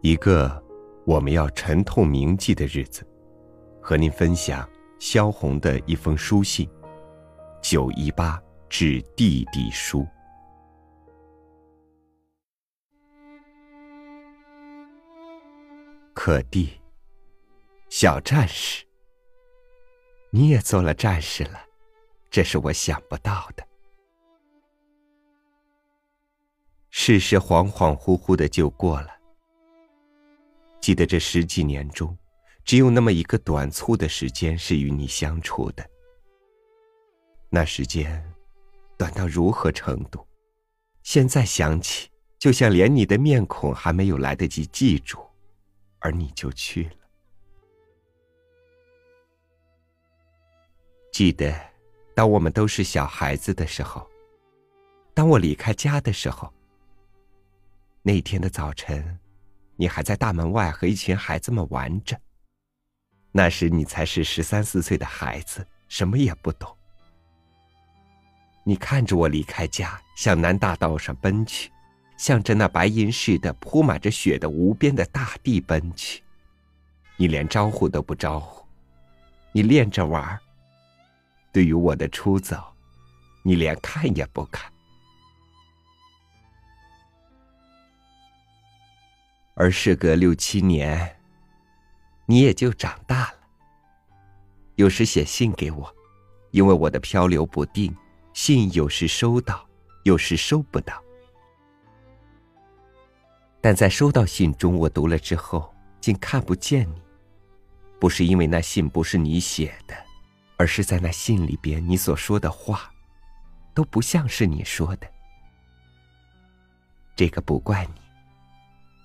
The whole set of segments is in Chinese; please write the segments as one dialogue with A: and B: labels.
A: 一个我们要沉痛铭记的日子，和您分享萧红的一封书信：九一八致弟弟书。可弟，小战士，你也做了战士了，这是我想不到的。世事恍恍惚惚的就过了。记得这十几年中，只有那么一个短促的时间是与你相处的。那时间，短到如何程度？现在想起，就像连你的面孔还没有来得及记住，而你就去了。记得，当我们都是小孩子的时候，当我离开家的时候。那天的早晨，你还在大门外和一群孩子们玩着。那时你才是十三四岁的孩子，什么也不懂。你看着我离开家，向南大道上奔去，向着那白银似的铺满着雪的无边的大地奔去。你连招呼都不招呼，你练着玩儿对于我的出走，你连看也不看。而事隔六七年，你也就长大了。有时写信给我，因为我的漂流不定，信有时收到，有时收不到。但在收到信中，我读了之后，竟看不见你。不是因为那信不是你写的，而是在那信里边你所说的话，都不像是你说的。这个不怪你。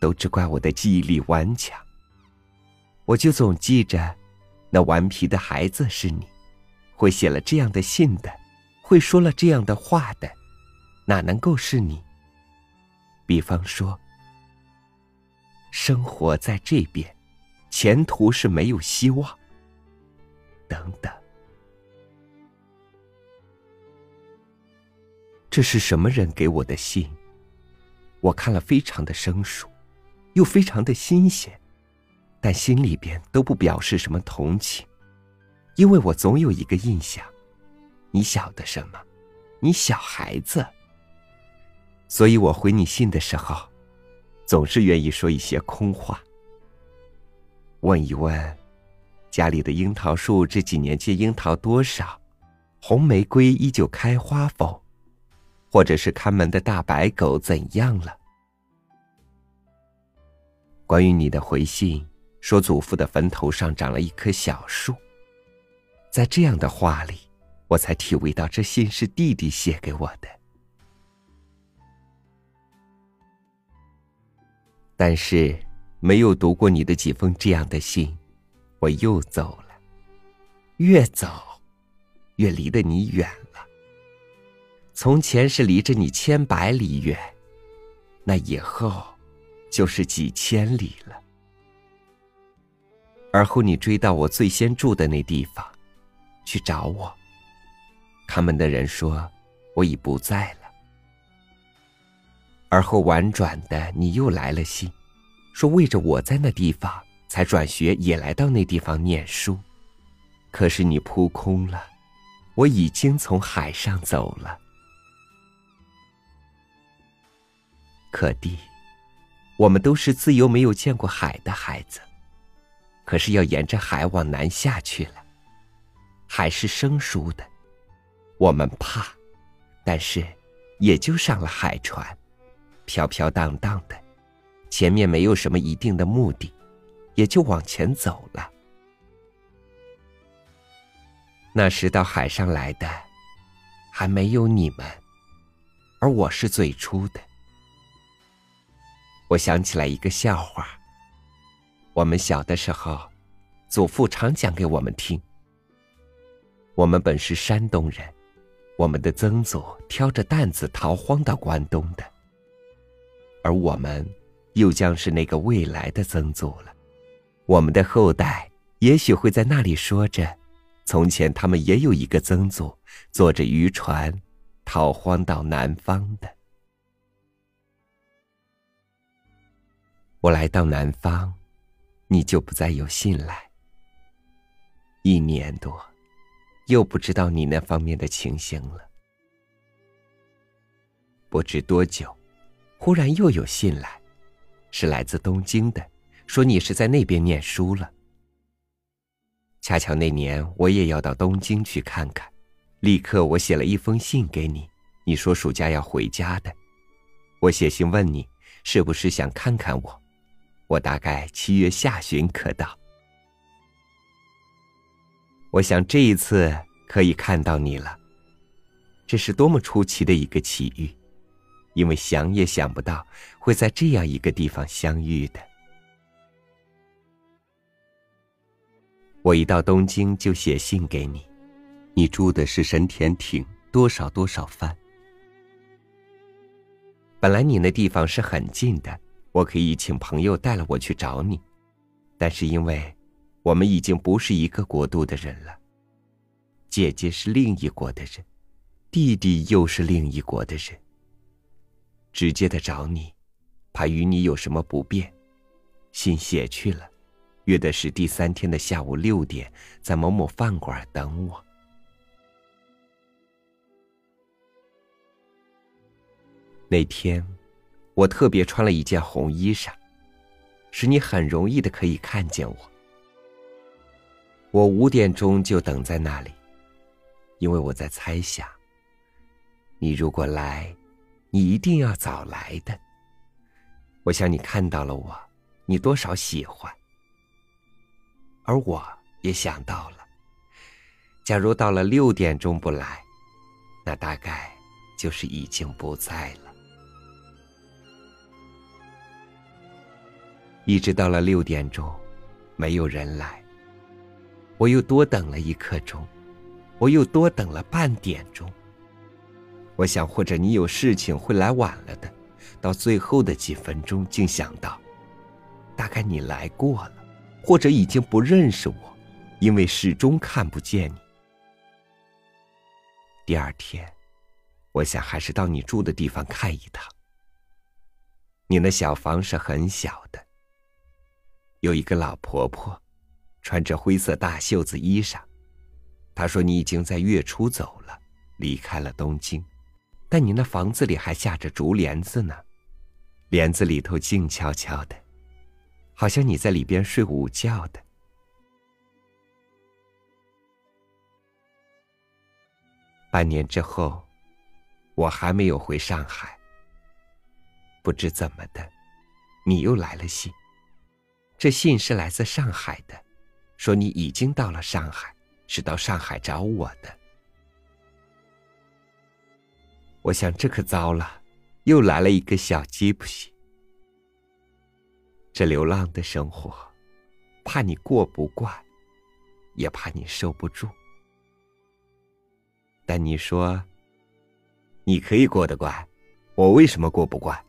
A: 都只怪我的记忆力顽强。我就总记着，那顽皮的孩子是你，会写了这样的信的，会说了这样的话的，哪能够是你？比方说，生活在这边，前途是没有希望。等等，这是什么人给我的信？我看了，非常的生疏。又非常的新鲜，但心里边都不表示什么同情，因为我总有一个印象，你晓得什么？你小孩子，所以我回你信的时候，总是愿意说一些空话。问一问，家里的樱桃树这几年结樱桃多少？红玫瑰依旧开花否？或者是看门的大白狗怎样了？关于你的回信，说祖父的坟头上长了一棵小树。在这样的话里，我才体味到这信是弟弟写给我的。但是，没有读过你的几封这样的信，我又走了。越走，越离得你远了。从前是离着你千百里远，那以后。就是几千里了。而后你追到我最先住的那地方，去找我。看门的人说我已不在了。而后婉转的你又来了信，说为着我在那地方才转学，也来到那地方念书。可是你扑空了，我已经从海上走了。可弟。我们都是自由没有见过海的孩子，可是要沿着海往南下去了。海是生疏的，我们怕，但是也就上了海船，飘飘荡荡的，前面没有什么一定的目的，也就往前走了。那时到海上来的还没有你们，而我是最初的。我想起来一个笑话。我们小的时候，祖父常讲给我们听。我们本是山东人，我们的曾祖挑着担子逃荒到关东的，而我们又将是那个未来的曾祖了。我们的后代也许会在那里说着，从前他们也有一个曾祖，坐着渔船逃荒到南方的。我来到南方，你就不再有信来。一年多，又不知道你那方面的情形了。不知多久，忽然又有信来，是来自东京的，说你是在那边念书了。恰巧那年我也要到东京去看看，立刻我写了一封信给你，你说暑假要回家的。我写信问你，是不是想看看我？我大概七月下旬可到。我想这一次可以看到你了。这是多么出奇的一个奇遇，因为想也想不到会在这样一个地方相遇的。我一到东京就写信给你，你住的是神田町多少多少番。本来你那地方是很近的。我可以请朋友带了我去找你，但是因为我们已经不是一个国度的人了，姐姐是另一国的人，弟弟又是另一国的人。直接的找你，怕与你有什么不便，信写去了，约的是第三天的下午六点，在某某饭馆等我。那天。我特别穿了一件红衣裳，使你很容易的可以看见我。我五点钟就等在那里，因为我在猜想，你如果来，你一定要早来的。我想你看到了我，你多少喜欢，而我也想到了，假如到了六点钟不来，那大概就是已经不在了。一直到了六点钟，没有人来。我又多等了一刻钟，我又多等了半点钟。我想，或者你有事情会来晚了的。到最后的几分钟，竟想到，大概你来过了，或者已经不认识我，因为始终看不见你。第二天，我想还是到你住的地方看一趟。你那小房是很小的。有一个老婆婆，穿着灰色大袖子衣裳。她说：“你已经在月初走了，离开了东京，但你那房子里还下着竹帘子呢，帘子里头静悄悄的，好像你在里边睡午觉的。”半年之后，我还没有回上海。不知怎么的，你又来了信。这信是来自上海的，说你已经到了上海，是到上海找我的。我想这可糟了，又来了一个小吉普西。这流浪的生活，怕你过不惯，也怕你受不住。但你说，你可以过得惯，我为什么过不惯？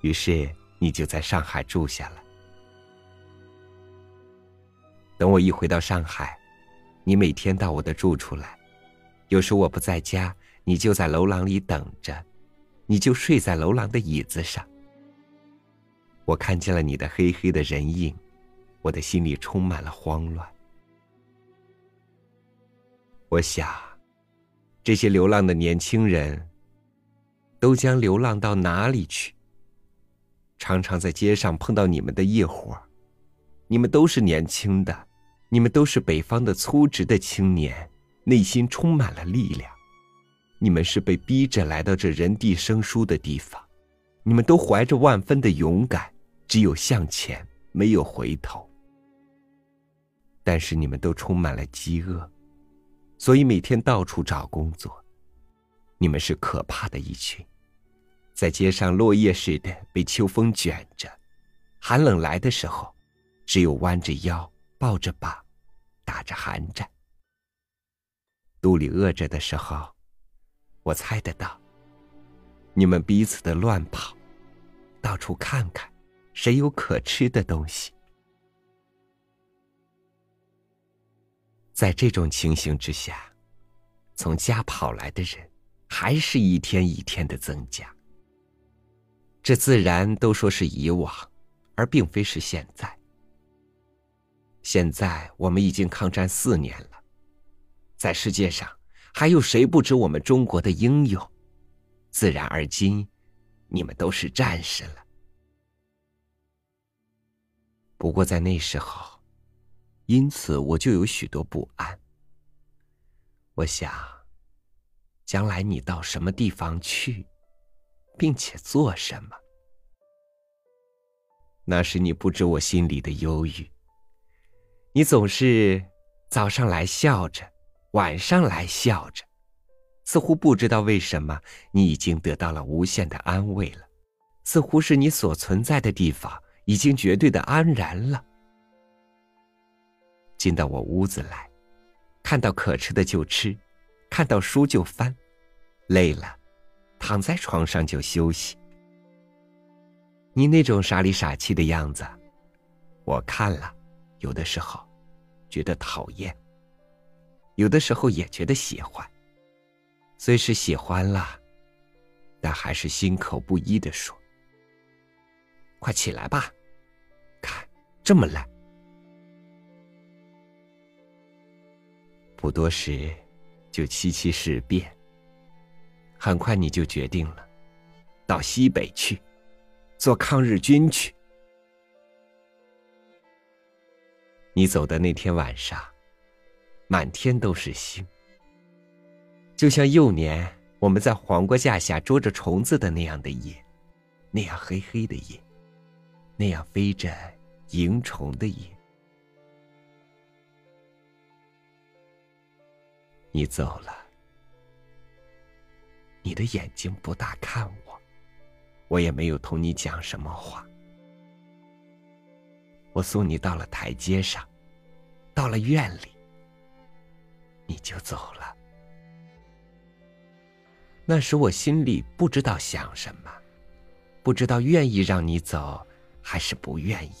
A: 于是。你就在上海住下了。等我一回到上海，你每天到我的住处来，有时我不在家，你就在楼廊里等着，你就睡在楼廊的椅子上。我看见了你的黑黑的人影，我的心里充满了慌乱。我想，这些流浪的年轻人，都将流浪到哪里去？常常在街上碰到你们的业伙你们都是年轻的，你们都是北方的粗直的青年，内心充满了力量。你们是被逼着来到这人地生疏的地方，你们都怀着万分的勇敢，只有向前，没有回头。但是你们都充满了饥饿，所以每天到处找工作。你们是可怕的一群。在街上，落叶似的被秋风卷着，寒冷来的时候，只有弯着腰，抱着膀，打着寒战。肚里饿着的时候，我猜得到，你们彼此的乱跑，到处看看，谁有可吃的东西。在这种情形之下，从家跑来的人，还是一天一天的增加。这自然都说是以往，而并非是现在。现在我们已经抗战四年了，在世界上还有谁不知我们中国的英勇？自然而今，你们都是战士了。不过在那时候，因此我就有许多不安。我想，将来你到什么地方去，并且做什么？那时你不知我心里的忧郁。你总是早上来笑着，晚上来笑着。似乎不知道为什么，你已经得到了无限的安慰了，似乎是你所存在的地方已经绝对的安然了。进到我屋子来，看到可吃的就吃，看到书就翻，累了，躺在床上就休息。你那种傻里傻气的样子，我看了，有的时候觉得讨厌，有的时候也觉得喜欢。虽是喜欢了，但还是心口不一的说：“快起来吧，看这么懒。”不多时，就七七事变。很快你就决定了，到西北去，做抗日军去。你走的那天晚上，满天都是星。就像幼年我们在黄瓜架下捉着虫子的那样的夜，那样黑黑的夜，那样飞着萤虫的夜。你走了，你的眼睛不大看我，我也没有同你讲什么话。我送你到了台阶上，到了院里，你就走了。那时我心里不知道想什么，不知道愿意让你走，还是不愿意。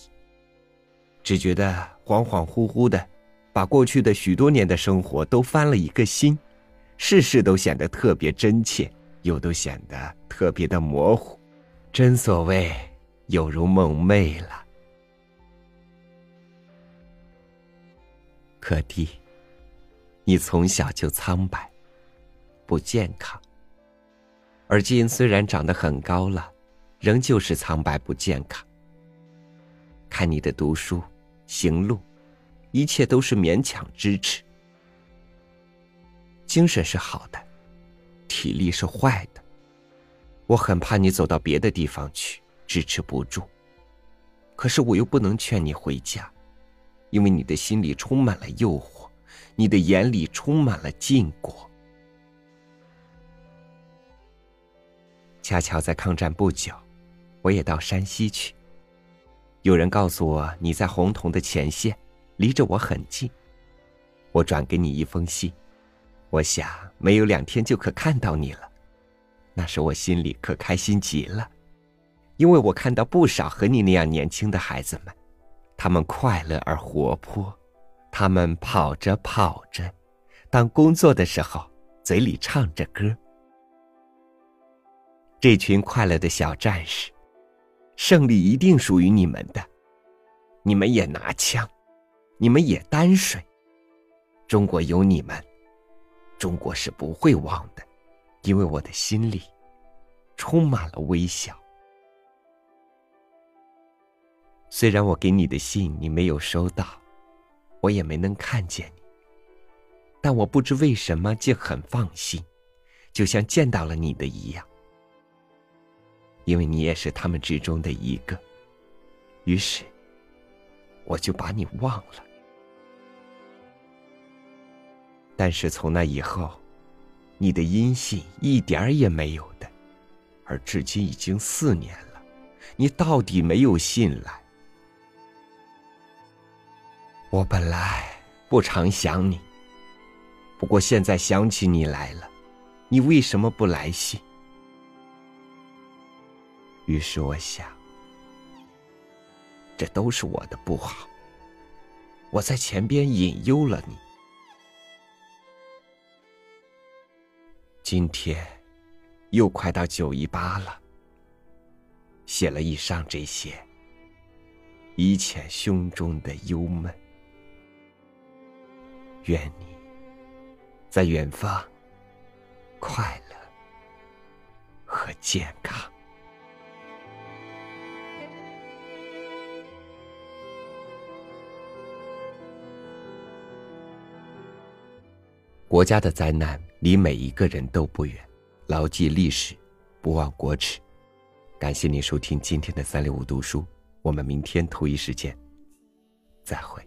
A: 只觉得恍恍惚惚的，把过去的许多年的生活都翻了一个新，事事都显得特别真切，又都显得特别的模糊。真所谓有如梦寐了。可弟，你从小就苍白，不健康。而今虽然长得很高了，仍旧是苍白不健康。看你的读书、行路，一切都是勉强支持。精神是好的，体力是坏的。我很怕你走到别的地方去，支持不住。可是我又不能劝你回家，因为你的心里充满了诱惑，你的眼里充满了禁果。恰巧在抗战不久，我也到山西去。有人告诉我你在红铜的前线，离着我很近。我转给你一封信，我想没有两天就可看到你了。那时我心里可开心极了，因为我看到不少和你那样年轻的孩子们，他们快乐而活泼，他们跑着跑着，当工作的时候，嘴里唱着歌。这群快乐的小战士，胜利一定属于你们的。你们也拿枪，你们也担水。中国有你们，中国是不会忘的，因为我的心里充满了微笑。虽然我给你的信你没有收到，我也没能看见你，但我不知为什么竟很放心，就像见到了你的一样。因为你也是他们之中的一个，于是我就把你忘了。但是从那以后，你的音信一点儿也没有的，而至今已经四年了，你到底没有信来。我本来不常想你，不过现在想起你来了，你为什么不来信？于是我想，这都是我的不好。我在前边引诱了你。今天又快到九一八了，写了以上这些，以遣胸中的忧闷。愿你在远方快乐和健康。国家的灾难离每一个人都不远，牢记历史，不忘国耻。感谢您收听今天的三六五读书，我们明天同一时间再会。